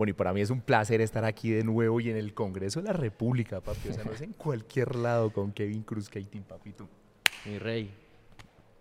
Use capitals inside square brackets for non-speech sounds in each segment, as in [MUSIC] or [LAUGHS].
Bueno, y para mí es un placer estar aquí de nuevo y en el Congreso de la República, papi. O sea, no es en cualquier lado con Kevin Cruz, Katie, papito. Mi rey.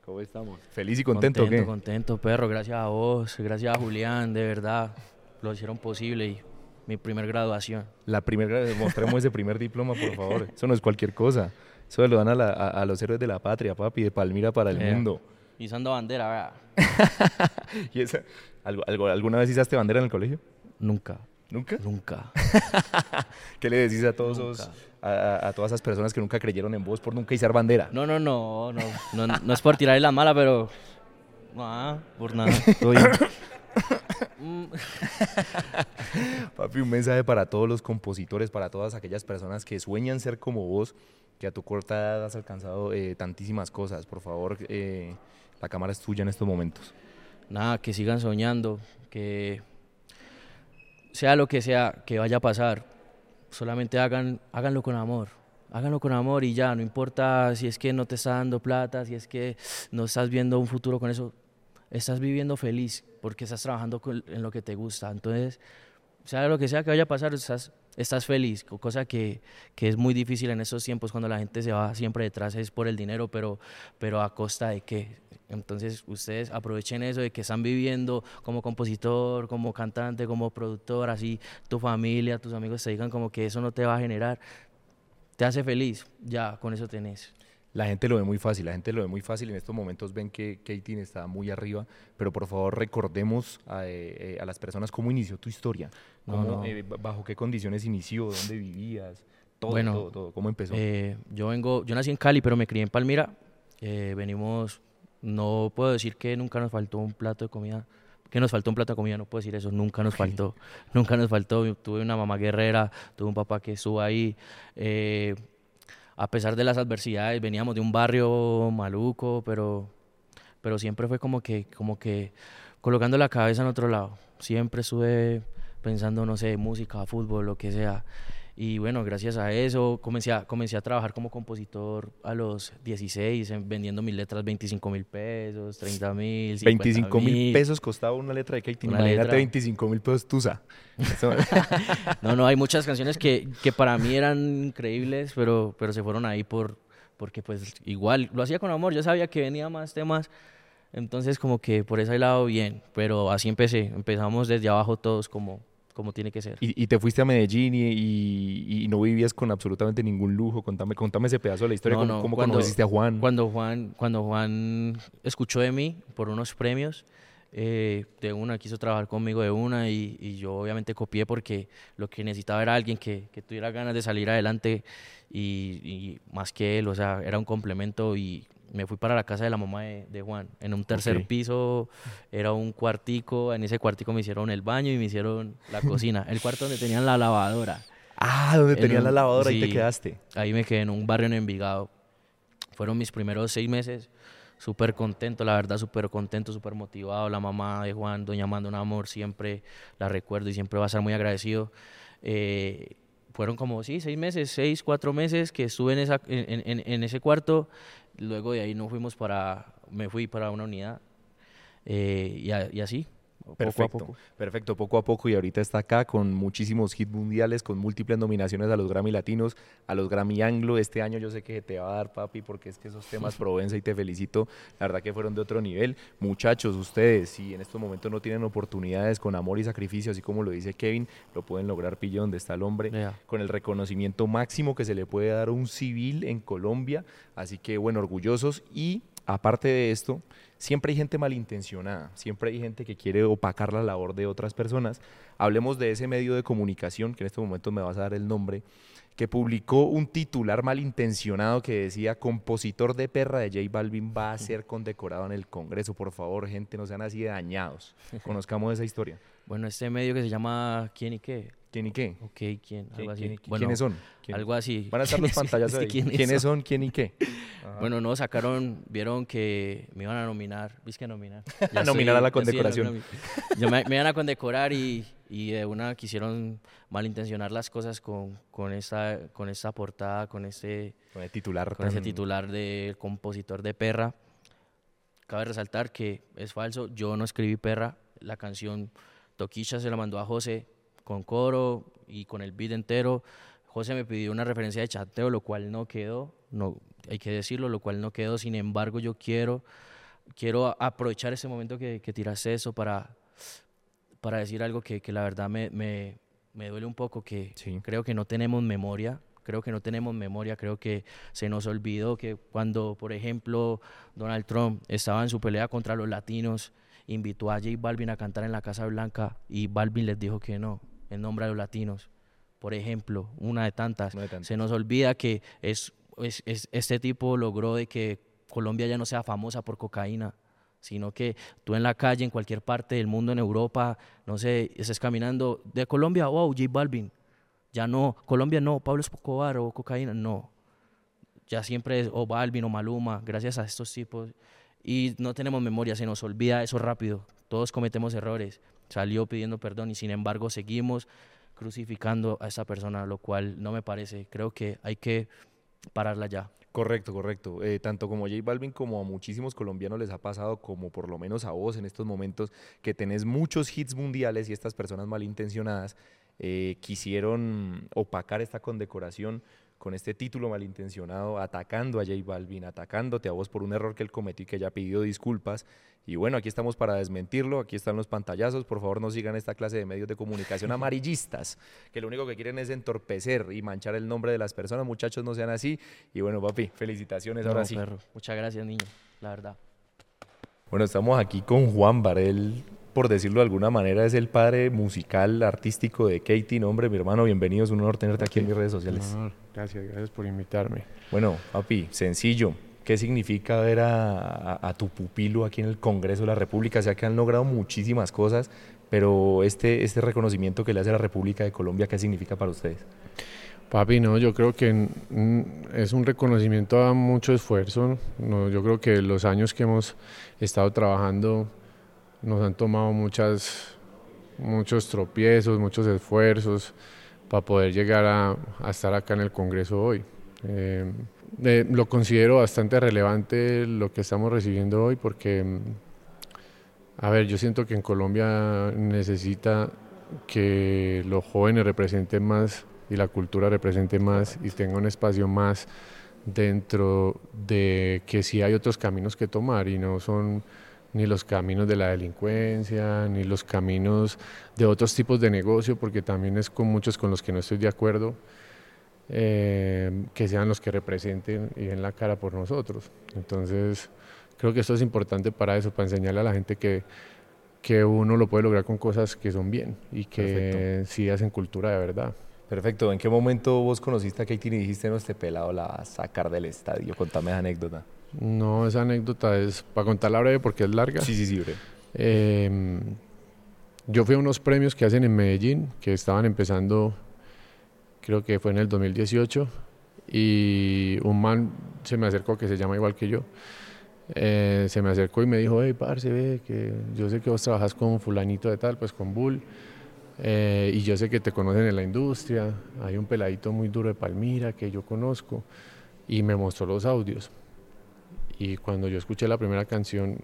¿Cómo estamos? Feliz y contento, contento, ¿qué? contento, perro. Gracias a vos, gracias a Julián, de verdad. Lo hicieron posible y mi primer graduación. La primera, mostremos ese primer diploma, por favor. Eso no es cualquier cosa. Eso lo dan a, la- a- a los héroes de la patria, papi, de Palmira para el Eh. mundo. Izando bandera, ¿verdad? [LAUGHS] ¿Y esa, algo, algo- ¿Alguna vez izaste bandera en el colegio? Nunca, ¿Nunca? nunca. [LAUGHS] ¿Qué le decís a todos esos- a, todas esas personas que nunca creyeron en vos por nunca izar bandera? No, no, no, no, no, no es por tirarle la mala, pero... Ah, por nada, todo bien. [LAUGHS] Papi, un mensaje para todos los compositores, para todas aquellas personas que sueñan ser como vos, que a tu corta edad has alcanzado eh, tantísimas cosas. Por favor, eh, la cámara es tuya en estos momentos. Nada, que sigan soñando, que sea lo que sea que vaya a pasar, solamente hagan, háganlo con amor. Háganlo con amor y ya, no importa si es que no te está dando plata, si es que no estás viendo un futuro con eso, estás viviendo feliz porque estás trabajando en lo que te gusta. Entonces, sea lo que sea que vaya a pasar, estás, estás feliz, co- cosa que, que es muy difícil en estos tiempos cuando la gente se va siempre detrás es por el dinero, pero, pero a costa de qué. Entonces, ustedes aprovechen eso de que están viviendo como compositor, como cantante, como productor, así tu familia, tus amigos te digan como que eso no te va a generar, te hace feliz, ya, con eso tenés. La gente lo ve muy fácil, la gente lo ve muy fácil. En estos momentos ven que Katie está muy arriba, pero por favor recordemos a, eh, eh, a las personas cómo inició tu historia, cómo, no. eh, bajo qué condiciones inició, dónde vivías, todo, Bueno, todo, todo, cómo empezó. Eh, yo vengo, yo nací en Cali, pero me crié en Palmira. Venimos, no puedo decir que nunca nos faltó un plato de comida, que nos faltó un plato de comida, no puedo decir eso, nunca nos faltó, nunca nos faltó. Tuve una mamá guerrera, tuve un papá que estuvo ahí. A pesar de las adversidades, veníamos de un barrio maluco, pero, pero siempre fue como que, como que colocando la cabeza en otro lado. Siempre estuve pensando, no sé, música, fútbol, lo que sea. Y bueno, gracias a eso comencé a, comencé a trabajar como compositor a los 16, en- vendiendo mis letras 25 mil pesos, 30 mil, 25 mil pesos costaba una letra de Katie. Imagínate letra. 25 mil pesos tusa. [LAUGHS] No, no, hay muchas canciones que, que para mí eran increíbles, pero, pero se fueron ahí por, porque pues igual lo hacía con amor, yo sabía que venía más temas, entonces como que por ese lado bien, pero así empecé, empezamos desde abajo todos como, como tiene que ser. y, y te fuiste a Medellín y, y- y no vivías con absolutamente ningún lujo. Contame, contame ese pedazo de la historia. No, ¿Cómo, no, cómo cuando- conociste a Juan? Cuando Juan, cuando Juan escuchó de mí por unos premios, eh, de una quiso trabajar conmigo de una y, y yo obviamente copié porque lo que necesitaba era alguien que, que tuviera ganas de salir adelante y, y más que él, o sea, era un complemento y me fui para la casa de la mamá de, de Juan. En un tercer Ok. piso era un cuartico, en ese cuartico me hicieron el baño y me hicieron la cocina, el cuarto donde tenían la lavadora. Ah, donde en tenías la lavadora, ahí te sí. quedaste. Ahí me quedé en un barrio en Envigado. Fueron mis primeros seis meses súper contento, la verdad, súper contento, súper motivado. La mamá de Juan, doña Amanda, un amor, siempre la recuerdo y siempre va a estar muy agradecido. Eh, fueron como, sí, seis meses, seis, cuatro meses que estuve en, esa, en, en- en ese cuarto. Luego de ahí nos fuimos para, me fui para una unidad. Eh, y, a- y así, poco Perfecto, a poco. perfecto, poco a poco y ahorita está acá con muchísimos hits mundiales, con múltiples nominaciones a los Grammy Latinos, a los Grammy Anglo. Este año yo sé que te va a dar, papi, porque es que esos temas [LAUGHS] Provenza y te felicito, la verdad que fueron de otro nivel. Muchachos, ustedes, si en estos momentos no tienen oportunidades con amor y sacrificio, así como lo dice Kevin, lo pueden lograr, pillo, donde está el hombre, con el reconocimiento máximo que se le puede dar a un civil en Colombia. Así que, bueno, orgullosos y aparte de esto, siempre hay gente malintencionada, siempre hay gente que quiere opacar la labor de otras personas. Hablemos de ese medio de comunicación, que en este momento me vas a dar el nombre, que publicó un titular malintencionado que decía compositor de perra de J Balvin va a ser condecorado en el Congreso. Por favor, gente, no sean así de dañados. [LAUGHS] Conozcamos esa historia. Bueno, este medio que se llama ¿Quién y qué? ¿Quién y qué? Ok, ¿quién? ¿Qui- Algo así. quién y- Bueno, ¿Quiénes son? ¿Quién- Algo así. Van a estar los [LAUGHS] ¿Quiénes- pantallazos es ahí. quiénes ¿Quiénes son? son? ¿Quién y qué? Ajá. [LAUGHS] Bueno, no, sacaron, vieron que me iban a nominar, ¿viste que nominar? [LAUGHS] Ya Nominar a la condecoración. Yo me, me iban a condecorar y, y de una quisieron malintencionar las cosas con, con, esta, con esta portada, con este Con el titular. con ese titular de compositor de Perra. Cabe resaltar que es falso, yo no escribí Perra, la canción Toquicha se la mandó a José con coro y con el beat entero. José me pidió una referencia de chateo, lo cual no quedó, no, hay que decirlo, lo cual no quedó. Sin embargo, yo quiero, quiero aprovechar ese momento que, que tiraste eso para, para decir algo que, que la verdad me, me, me, duele un poco, que creo que no tenemos memoria. Creo que no tenemos memoria, creo que se nos olvidó que cuando, por ejemplo, Donald Trump estaba en su pelea contra los latinos, invitó a J Balvin a cantar en la Casa Blanca y Balvin les dijo que no, en nombre de los latinos. Por ejemplo, una de tantas. Se nos olvida que es, este tipo logró de que Colombia ya no sea famosa por cocaína, sino que tú en la calle, en cualquier parte del mundo, en Europa, no sé, estés caminando de Colombia, wow, J Balvin. Ya no, Colombia no, Pablo Escobar o cocaína, no. Ya siempre es o Balvin o Maluma, gracias a estos tipos y no tenemos memoria, se nos olvida eso rápido. Todos cometemos errores. Salió pidiendo perdón y sin embargo seguimos crucificando a esa persona, lo cual no me parece. Creo que hay que pararla ya. Correcto, correcto. Eh, tanto como J Balvin como a muchísimos colombianos les ha pasado, como por lo menos a vos en estos momentos, que tenés muchos hits mundiales y estas personas malintencionadas eh, quisieron opacar esta condecoración con este título malintencionado, atacando a J Balvin, atacándote a vos por un error que él cometió y que ya pidió disculpas. Y bueno, aquí estamos para desmentirlo, aquí están los pantallazos, por favor no sigan esta clase de medios de comunicación amarillistas, [LAUGHS] que lo único que quieren es entorpecer y manchar el nombre de las personas, muchachos no sean así. Y bueno, papi, felicitaciones ahora sí. Muchas gracias, niño, la verdad. Bueno, estamos aquí con Juan Barel, por decirlo de alguna manera, es el padre musical, artístico de Katie. Hombre, mi hermano, bienvenido. Es un honor tenerte aquí en mis redes sociales. Gracias, gracias por invitarme. Bueno, papi, sencillo. ¿Qué significa ver a, tu pupilo aquí en el Congreso de la República? O sea que han logrado muchísimas cosas, pero este, este reconocimiento que le hace la República de Colombia, ¿qué significa para ustedes? Papi, no, yo creo que es un reconocimiento a mucho esfuerzo. No, yo creo que los años que hemos estado trabajando nos han tomado muchas, muchos tropiezos, muchos esfuerzos para poder llegar a, estar acá en el Congreso hoy. Eh, lo considero bastante relevante lo que estamos recibiendo hoy porque, a ver, yo siento que en Colombia necesita que los jóvenes representen más y la cultura represente más y tenga un espacio más dentro de que sí hay otros caminos que tomar y no son ni los caminos de la delincuencia, ni los caminos de otros tipos de negocio, porque también es con muchos con los que no estoy de acuerdo, eh, que sean los que representen y den la cara por nosotros. Entonces, creo que esto es importante para eso, para enseñarle a la gente que, que uno lo puede lograr con cosas que son bien y que sí hacen cultura de verdad. Perfecto. ¿En qué momento vos conociste a Katie y dijiste, no, este pelado la va a sacar del estadio? Contame esa anécdota. No, esa anécdota es para contarla breve porque es larga. Sí, sí, sí, breve. Em, yo fui a unos premios que hacen en Medellín, que estaban empezando, creo que fue en el 2018, y un man se me acercó que se llama igual que yo. Eh, se me acercó y me dijo, hey, parce, ve, que yo sé que vos trabajas con fulanito de tal, pues con Bull, eh, y yo sé que te conocen en la industria, hay un peladito muy duro de Palmira que yo conozco, y me mostró los audios. Y cuando yo escuché la primera canción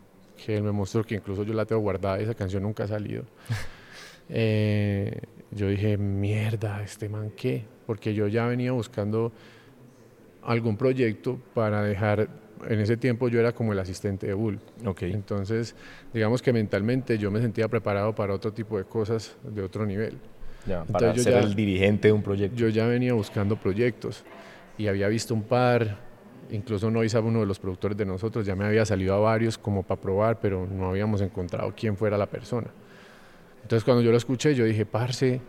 que él me mostró, que incluso yo la tengo guardada, esa canción nunca ha salido, [LAUGHS] eh, yo dije, mierda, este man qué, porque yo ya venía buscando algún proyecto para dejar, en ese tiempo yo era como el asistente de Bull. Okay. Entonces, digamos que mentalmente yo me sentía preparado para otro tipo de cosas de otro nivel. Ya, para ser el dirigente de un proyecto. Yo ya venía buscando proyectos y había visto un par, incluso no a uno de los productores de nosotros, ya me había salido a varios como para probar, pero no habíamos encontrado quién fuera la persona. Entonces cuando yo lo escuché, yo dije, parce,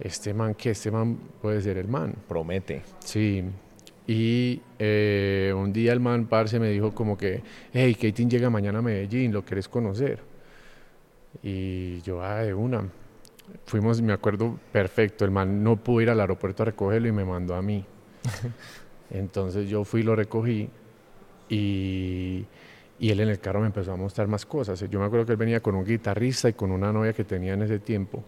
este man, que este man puede ser el man. Promete. Sí. Y eh, un día el man, parce, me dijo como que, hey, Katie llega mañana a Medellín, ¿lo querés conocer? Y yo, ah, de una. Fuimos, me acuerdo perfecto, el man no pudo ir al aeropuerto a recogerlo y me mandó a mí. [LAUGHS] Entonces yo fui, lo recogí y, y, él en el carro me empezó a mostrar más cosas. Yo me acuerdo que él venía con un guitarrista y con una novia que tenía en ese tiempo.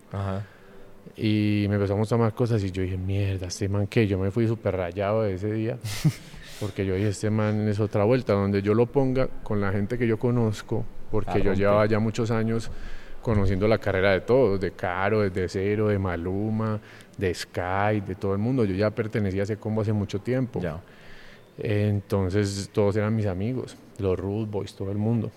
Y me empezó a mostrar más cosas y yo dije, mierda, este man que yo me fui súper rayado de ese día. [LAUGHS] porque yo dije, este man es otra vuelta, donde yo lo ponga con la gente que yo conozco, porque yo llevaba ya muchos años conociendo la carrera de todos, de Caro, desde Cero, de Maluma, de Sky, de todo el mundo. Yo ya pertenecía a ese combo hace mucho tiempo. Ya. Entonces todos eran mis amigos, los Root Boys, todo el mundo.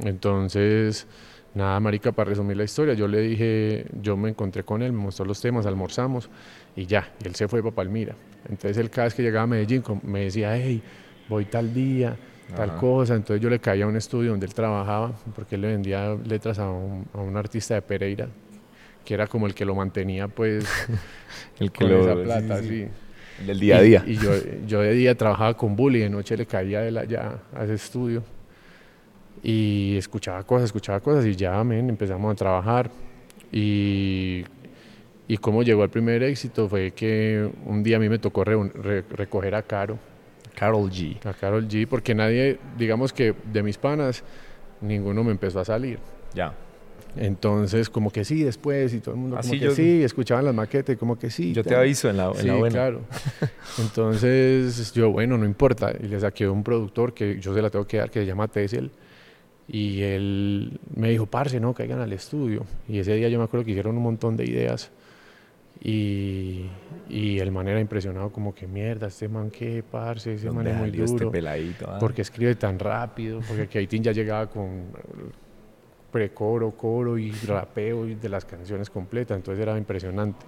Entonces, nada, marica, para resumir la historia, yo le dije, yo me encontré con él, me mostró los temas, almorzamos y ya, y él se fue para Palmira. Entonces él cada vez que llegaba a Medellín me decía, hey, voy tal día, tal cosa. Entonces yo le caía a un estudio donde él trabajaba, porque él le vendía letras a un, a un artista de Pereira, que era como el que lo mantenía, pues, [LAUGHS] El que con lo- esa plata, sí, sí. sí. Del día a día. Y, yo, yo de día trabajaba con Bully, de noche le caía de él allá a ese estudio. Y escuchaba cosas, escuchaba cosas y ya, men, empezamos a trabajar. Y, y cómo llegó el primer éxito fue que un día a mí me tocó reun- re- recoger a Caro, Carol G. a Carol G, porque nadie, digamos que de mis panas, ninguno me empezó a salir. Ya. Entonces, como que sí, después, y todo el mundo como Así que yo- sí, escuchaban las maquetas, como que sí. Yo te aviso en la, en Sí, la buena. claro. [LAUGHS] Entonces yo, bueno, no importa. Y le saqué un productor que yo se la tengo que dar, que se llama Tessel. Y él me dijo, parce, no, caigan al estudio. Y ese día yo me acuerdo que hicieron un montón de ideas. Y, y el man era impresionado, como que mierda, este man qué, parce, ese man ¿Dónde es muy este duro. peladito? ah? porque escribe tan rápido, porque Keitin ya llegaba con precoro, coro y rapeo y de las canciones completas, entonces era impresionante.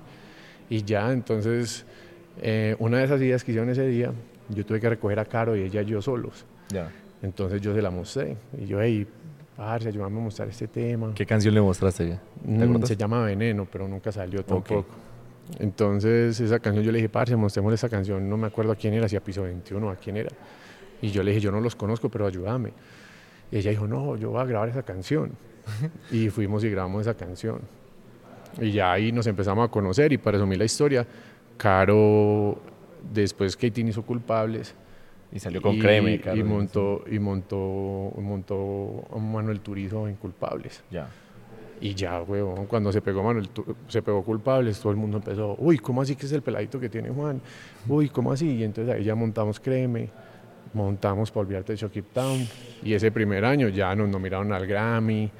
Y ya, entonces, eh, una de esas ideas que hicieron ese día, yo tuve que recoger a Caro y ella y yo solos. Ya. Entonces yo se la mostré y yo, hey, parce, ayúdame a mostrar este tema. ¿Qué canción le mostraste ya? ¿Te Mm, se llama Veneno, pero nunca salió tampoco. Entonces, esa canción yo le dije, parce, mostremos esa canción. No me acuerdo a quién era, si a Piso 21 o a quién era. Y yo le dije, yo no los conozco, pero ayúdame. Y ella dijo, no, yo voy a grabar esa canción. y fuimos y grabamos esa canción. Y ya ahí nos empezamos a conocer. Y para resumir la historia, Caro, después Katie hizo culpables. Y salió con y, Créeme, y Carol. montó, y montó, montó a Manuel Turizo en culpables. Ya. Y ya, huevón, cuando se pegó Manuel, se pegó culpables, todo el mundo empezó, uy, ¿cómo así que es el peladito que tiene Juan? Uy, ¿cómo así? Y entonces ahí ya montamos Créeme, montamos de Shock Town. Y ese primer año ya nos nominaron al Grammy.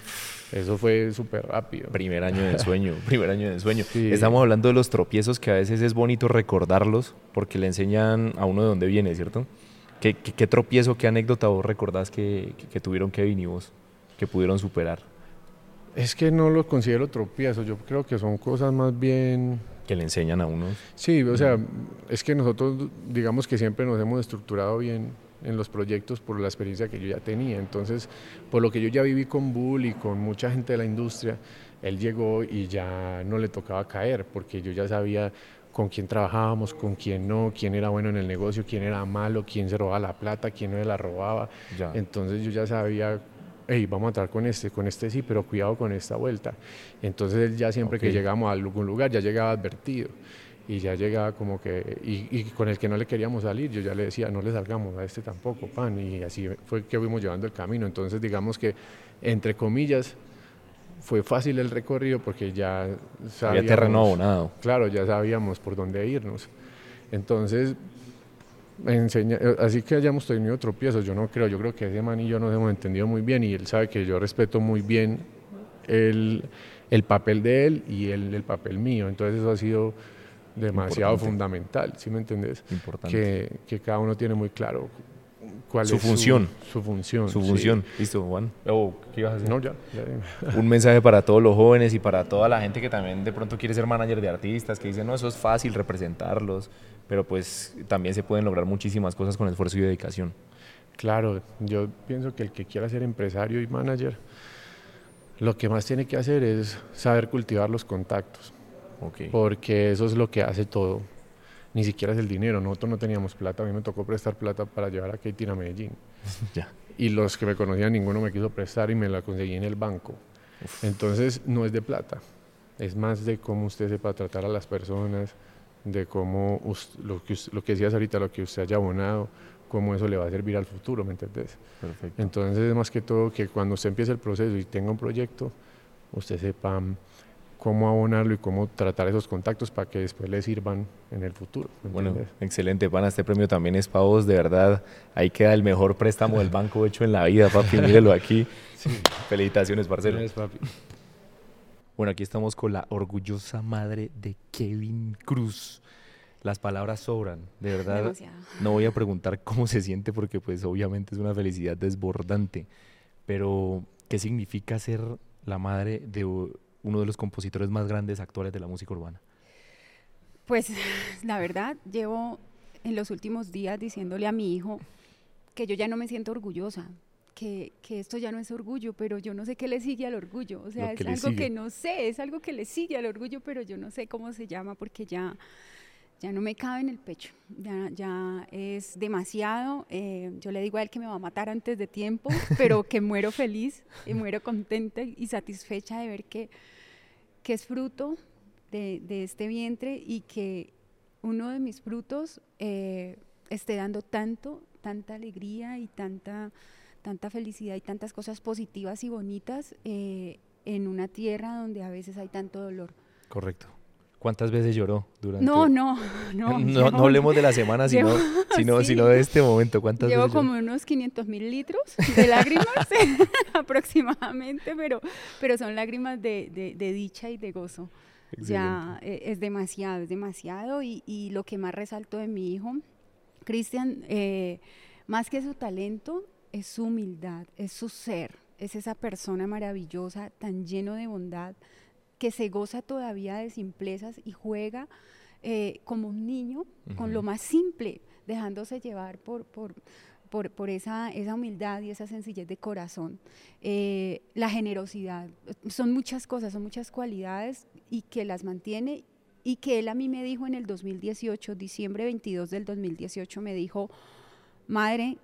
Eso fue súper rápido. Primer año de sueño, [LAUGHS] primer año de sueño. Sí. Estamos hablando de los tropiezos que a veces es bonito recordarlos porque le enseñan a uno de dónde viene, ¿cierto? ¿Qué, qué, qué tropiezo, qué anécdota vos recordás que, que, que tuvieron Kevin y vos, que pudieron superar? Es que no lo considero tropiezo, yo creo que son cosas más bien Que le enseñan a uno. Sí, o sea, es que nosotros, digamos que siempre nos hemos estructurado bien en los proyectos por la experiencia que yo ya tenía. Entonces, por lo que yo ya viví con Bull y con mucha gente de la industria, él llegó y ya no le tocaba caer, porque yo ya sabía con quién trabajábamos, con quién no, quién era bueno en el negocio, quién era malo, quién se robaba la plata, quién no la robaba. Ya. Entonces yo ya sabía, hey, vamos a entrar con este, con este sí, pero cuidado con esta vuelta. Entonces él ya siempre Ok. que llegamos a algún lugar ya llegaba advertido y ya llegaba como que, y, y con el que no le queríamos salir, yo ya le decía, no le salgamos a este tampoco, pan, y así fue que fuimos llevando el camino. Entonces digamos que, entre comillas, fue fácil el recorrido porque ya Había sabíamos, terreno abonado. Claro, ya sabíamos por dónde irnos. Entonces, enseña, eh, así que hayamos tenido tropiezos, yo no creo, yo creo que ese man y yo nos hemos entendido muy bien y él sabe que yo respeto muy bien el, el papel de él y él el papel mío, entonces eso ha sido demasiado Importante. fundamental, ¿sí me entendés? Importante. Que, que cada uno tiene muy claro cuál Su es función. Su, función. Su sí. función. Listo, Juan. Oh, ¿qué ibas a decir? No, ya, ya. [LAUGHS] un mensaje para todos los jóvenes y para toda la gente que también de pronto quiere ser manager de artistas, que dicen, no, eso es fácil representarlos, pero pues también se pueden lograr muchísimas cosas con esfuerzo y dedicación. Claro, yo pienso que el que quiera ser empresario y manager, lo que más tiene que hacer es saber cultivar los contactos, porque eso es lo que hace todo. Ni siquiera es el dinero, nosotros no teníamos plata, a mí me tocó prestar plata para llevar a Katie a Medellín. [LAUGHS] Ya. Y los que me conocían, ninguno me quiso prestar y me la conseguí en el banco. Entonces, no es de plata, es más de cómo usted sepa tratar a las personas, de cómo us- lo, que, lo que decías ahorita, lo que usted haya abonado, cómo eso le va a servir al futuro, ¿me entendés? Perfecto. Entonces, es más que todo que cuando usted empiece el proceso y tenga un proyecto, usted sepa mm, cómo abonarlo y cómo tratar esos contactos para que después le sirvan en el futuro. ¿me Bueno, excelente, pana. Este premio también es para vos, de verdad. Ahí queda el mejor préstamo del banco hecho en la vida, papi. Mírelo aquí. [LAUGHS] Felicitaciones, parcero. Gracias, papi. Bueno, aquí estamos con la orgullosa madre de Kevin Cruz. Las palabras sobran, de [LAUGHS] verdad. Demasiado. No voy a preguntar cómo se siente porque pues obviamente es una felicidad desbordante. Pero, ¿qué significa ser la madre de uno de los compositores más grandes actuales de la música urbana? Pues [LAUGHS] la verdad, llevo en los últimos días diciéndole a mi hijo que yo ya no me siento orgullosa, que, que esto ya no es orgullo, pero yo no sé qué le sigue al orgullo. O sea, es algo que no sé, es algo que le sigue al orgullo, pero yo no sé cómo se llama porque ya, ya no me cabe en el pecho, ya, ya es demasiado. eh, yo le digo a él que me va a matar antes de tiempo, [LAUGHS] pero que muero feliz y muero contenta y satisfecha de ver que, que es fruto de, de este vientre y que uno de mis frutos eh, esté dando tanto, tanta alegría y tanta, tanta felicidad y tantas cosas positivas y bonitas eh, en una tierra donde a veces hay tanto dolor. Correcto. ¿Cuántas veces lloró durante...? No, no, [LAUGHS] no. [LAUGHS] No, llevo- no hablemos de la semana, sino, llevo- [LAUGHS] sino, sí. sino de este momento. ¿Cuántas Llevo veces lloró? como unos 500 mil litros de lágrimas aproximadamente, pero, pero son lágrimas de, de- de dicha y de gozo. Ya eh, es demasiado, es demasiado. Y, y lo que más resalto de mi hijo, Cristian, eh, más que su talento, es su humildad, es su ser, es esa persona maravillosa, tan lleno de bondad, que se goza todavía de simplezas y juega eh, como un niño con lo más simple, dejándose llevar por, por, por, por esa, esa humildad y esa sencillez de corazón. Eh, la generosidad, son muchas cosas, son muchas cualidades y que las mantiene y que él a mí me dijo en el 2018, diciembre 22 del 2018, me dijo, madre,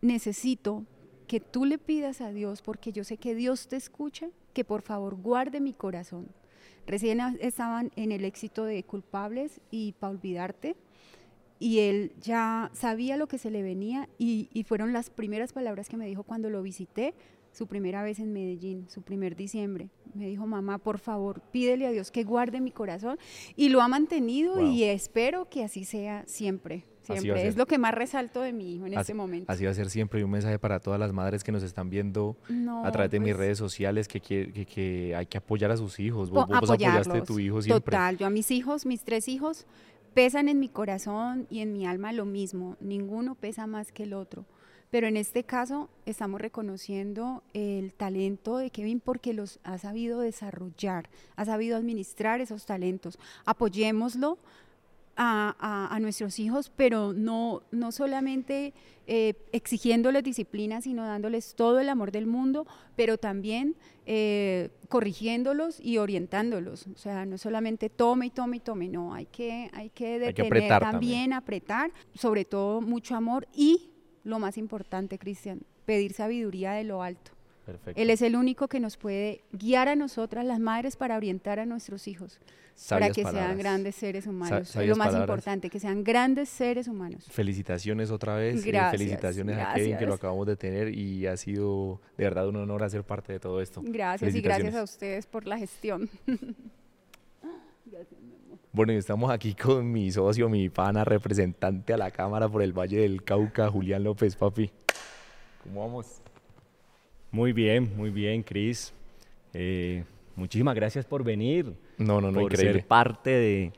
necesito que tú le pidas a Dios, porque yo sé que Dios te escucha, que por favor guarde mi corazón. Recién estaban en el éxito de Culpables y para olvidarte, y él ya sabía lo que se le venía y, y fueron las primeras palabras que me dijo cuando lo visité, su primera vez en Medellín, su primer diciembre. Me dijo, mamá, por favor, pídele a Dios que guarde mi corazón y lo ha mantenido Wow. y espero que así sea siempre. Siempre. Es lo que más resalto de mi hijo en Así- este momento. Así va a ser siempre y un mensaje para todas las madres que nos están viendo No, a través de mis pues, redes sociales que, quiere- que, que hay que apoyar a sus hijos. Vos, vos apoyaste a tu hijo siempre. Total, yo a mis hijos, mis tres hijos, pesan en mi corazón y en mi alma lo mismo. Ninguno pesa más que el otro. Pero en este caso estamos reconociendo el talento de Kevin porque los ha sabido desarrollar, ha sabido administrar esos talentos. Apoyémoslo a, a- a nuestros hijos, pero no, no solamente eh, exigiéndoles disciplina, sino dándoles todo el amor del mundo, pero también eh, corrigiéndolos y orientándolos. O sea, no solamente tome y tome y tome, no, hay que, hay que Hay que detener apretar también, también. apretar, sobre todo mucho amor y lo más importante, Cristian, pedir sabiduría de lo alto. Perfecto. Él es el único que nos puede guiar a nosotras, las madres, para orientar a nuestros hijos, para Sabias que sean palabras. grandes seres humanos. sabias lo más palabras. importante, que sean grandes seres humanos. Felicitaciones otra vez. eh, Gracias, felicitaciones a Kevin que lo gracias. acabamos de tener y ha sido de verdad un honor hacer parte de todo esto. Gracias y gracias a ustedes por la gestión. [LAUGHS] Bueno, y estamos aquí con mi socio, mi pana, representante a la Cámara por el Valle del Cauca, Julián López, papi. ¿Cómo vamos? Muy bien, muy bien, Cris. Eh, muchísimas gracias por venir, No, no, no, por increíble. ser parte de,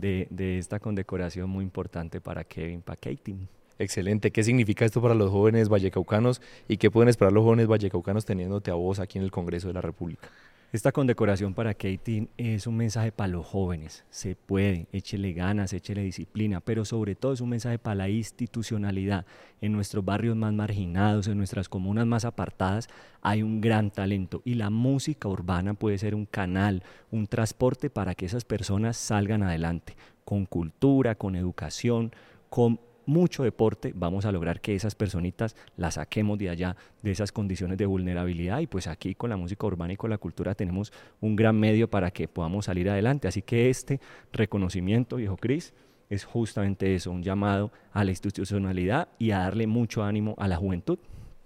de- de esta condecoración muy importante para Kevin, para Katie. Excelente. ¿Qué significa esto para los jóvenes vallecaucanos y qué pueden esperar los jóvenes vallecaucanos teniéndote a vos aquí en el Congreso de la República? Esta condecoración para Katie es un mensaje para los jóvenes. Se puede, échele ganas, échele disciplina, pero sobre todo es un mensaje para la institucionalidad. En nuestros barrios más marginados, en nuestras comunas más apartadas, hay un gran talento y la música urbana puede ser un canal, un transporte para que esas personas salgan adelante. Con cultura, con educación, con mucho deporte, vamos a lograr que esas personitas las saquemos de allá, de esas condiciones de vulnerabilidad. Y pues aquí con la música urbana y con la cultura tenemos un gran medio para que podamos salir adelante. Así que este reconocimiento, viejo Cris, es justamente eso, un llamado a la institucionalidad y a darle mucho ánimo a la juventud.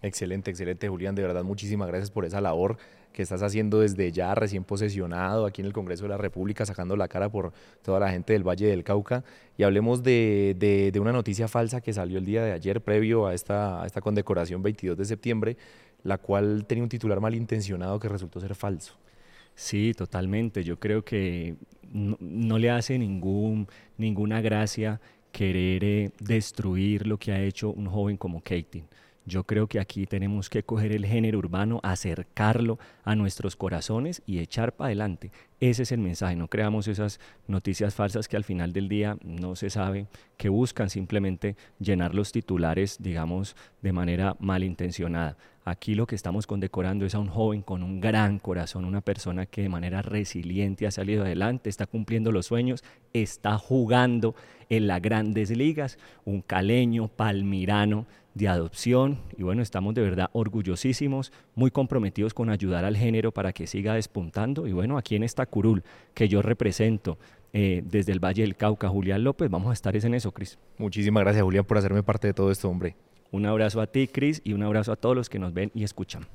Excelente, excelente, Julián. De verdad, muchísimas gracias por esa labor que estás haciendo desde ya, recién posesionado aquí en el Congreso de la República, sacando la cara por toda la gente del Valle del Cauca. Y hablemos de, una noticia falsa que salió el día de ayer, previo a esta, condecoración 22 de septiembre, la cual tenía un titular malintencionado que resultó ser falso. Sí, totalmente. Yo creo que no, le hace ningún, ninguna gracia querer eh, destruir lo que ha hecho un joven como Katie. Yo creo que aquí tenemos que coger el género urbano, acercarlo a nuestros corazones y echar para adelante. Ese es el mensaje, no creamos esas noticias falsas que al final del día no se sabe que buscan simplemente llenar los titulares, digamos, de manera malintencionada. Aquí lo que estamos condecorando es a un joven con un gran corazón, una persona que de manera resiliente ha salido adelante, está cumpliendo los sueños, está jugando en las grandes ligas, un caleño, palmirano de adopción y bueno, estamos de verdad orgullosísimos, muy comprometidos con ayudar al género para que siga despuntando y bueno, aquí en esta curul que yo represento eh, desde el Valle del Cauca, Julián López, vamos a estar en eso, Cris. Muchísimas gracias, Julián, por hacerme parte de todo esto, hombre. Un abrazo a ti, Cris, y un abrazo a todos los que nos ven y escuchan.